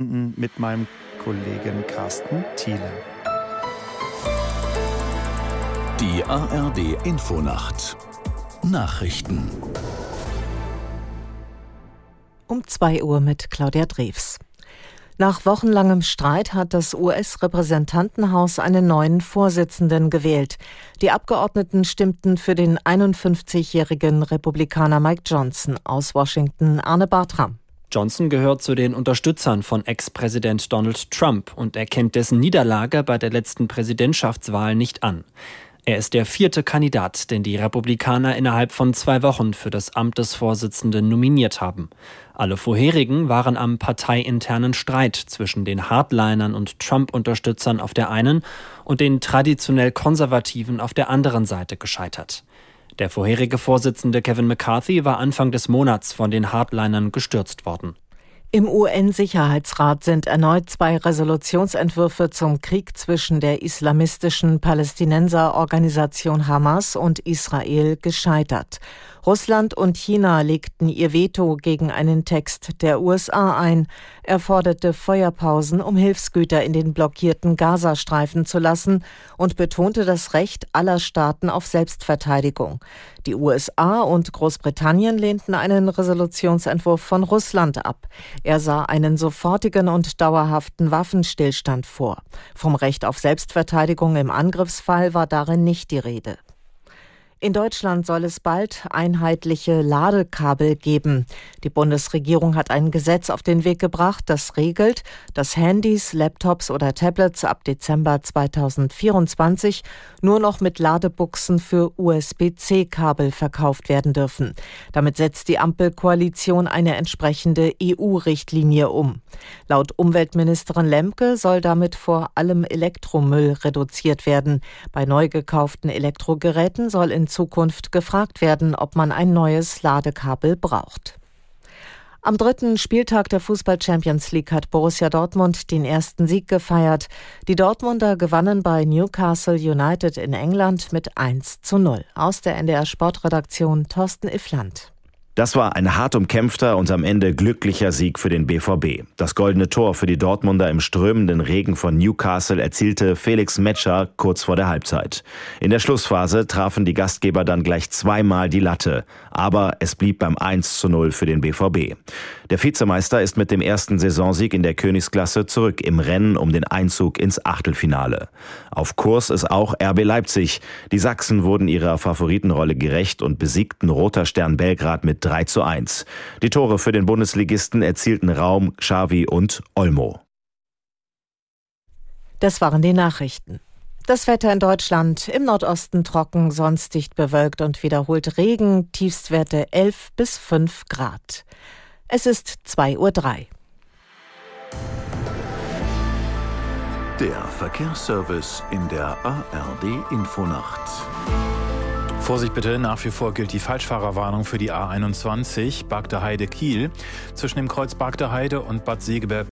mit meinem Kollegen Carsten Thiele. Die ARD Infonacht Nachrichten um 2 Uhr mit Claudia Drews. Nach wochenlangem Streit hat das US-Repräsentantenhaus einen neuen Vorsitzenden gewählt. Die Abgeordneten stimmten für den 51-jährigen Republikaner Mike Johnson aus Washington, Arne Bartram. Johnson gehört zu den Unterstützern von Ex-Präsident Donald Trump und erkennt dessen Niederlage bei der letzten Präsidentschaftswahl nicht an. Er ist der vierte Kandidat, den die Republikaner innerhalb von zwei Wochen für das Amt des Vorsitzenden nominiert haben. Alle vorherigen waren am parteiinternen Streit zwischen den Hardlinern und Trump-Unterstützern auf der einen und den traditionell Konservativen auf der anderen Seite gescheitert. Der vorherige Vorsitzende Kevin McCarthy war Anfang des Monats von den Hardlinern gestürzt worden. Im UN-Sicherheitsrat sind erneut zwei Resolutionsentwürfe zum Krieg zwischen der islamistischen Palästinenserorganisation Hamas und Israel gescheitert. Russland und China legten ihr Veto gegen einen Text der USA ein. Er forderte Feuerpausen, um Hilfsgüter in den blockierten Gazastreifen zu lassen und betonte das Recht aller Staaten auf Selbstverteidigung. Die USA und Großbritannien lehnten einen Resolutionsentwurf von Russland ab. Er sah einen sofortigen und dauerhaften Waffenstillstand vor. Vom Recht auf Selbstverteidigung im Angriffsfall war darin nicht die Rede. In Deutschland soll es bald einheitliche Ladekabel geben. Die Bundesregierung hat ein Gesetz auf den Weg gebracht, das regelt, dass Handys, Laptops oder Tablets ab Dezember 2024 nur noch mit Ladebuchsen für USB-C-Kabel verkauft werden dürfen. Damit setzt die Ampelkoalition eine entsprechende EU-Richtlinie um. Laut Umweltministerin Lemke soll damit vor allem Elektromüll reduziert werden. Bei neu gekauften Elektrogeräten soll in Zukunft gefragt werden, ob man ein neues Ladekabel braucht. Am dritten Spieltag der Fußball Champions League hat Borussia Dortmund den ersten Sieg gefeiert. Die Dortmunder gewannen bei Newcastle United in England mit 1 zu 0. Aus der NDR Sportredaktion Thorsten Iffland. Das war ein hart umkämpfter und am Ende glücklicher Sieg für den BVB. Das goldene Tor für die Dortmunder im strömenden Regen von Newcastle erzielte Felix Metscher kurz vor der Halbzeit. In der Schlussphase trafen die Gastgeber dann gleich zweimal die Latte, aber es blieb beim 1 zu 0 für den BVB. Der Vizemeister ist mit dem ersten Saisonsieg in der Königsklasse zurück im Rennen um den Einzug ins Achtelfinale. Auf Kurs ist auch RB Leipzig. Die Sachsen wurden ihrer Favoritenrolle gerecht und besiegten Roter Stern Belgrad mit 3 zu 1. Die Tore für den Bundesligisten erzielten Raum, Xavi und Olmo. Das waren die Nachrichten. Das Wetter in Deutschland im Nordosten trocken, sonst dicht bewölkt und wiederholt Regen, Tiefstwerte 11 bis 5 Grad. Es ist 2.03 Uhr. Der Verkehrsservice in der ARD Infonacht. Vorsicht bitte, nach wie vor gilt die Falschfahrerwarnung für die A21 Bagdeheide-Kiel. Zwischen dem Kreuz Bagdeheide und Bad Segeberg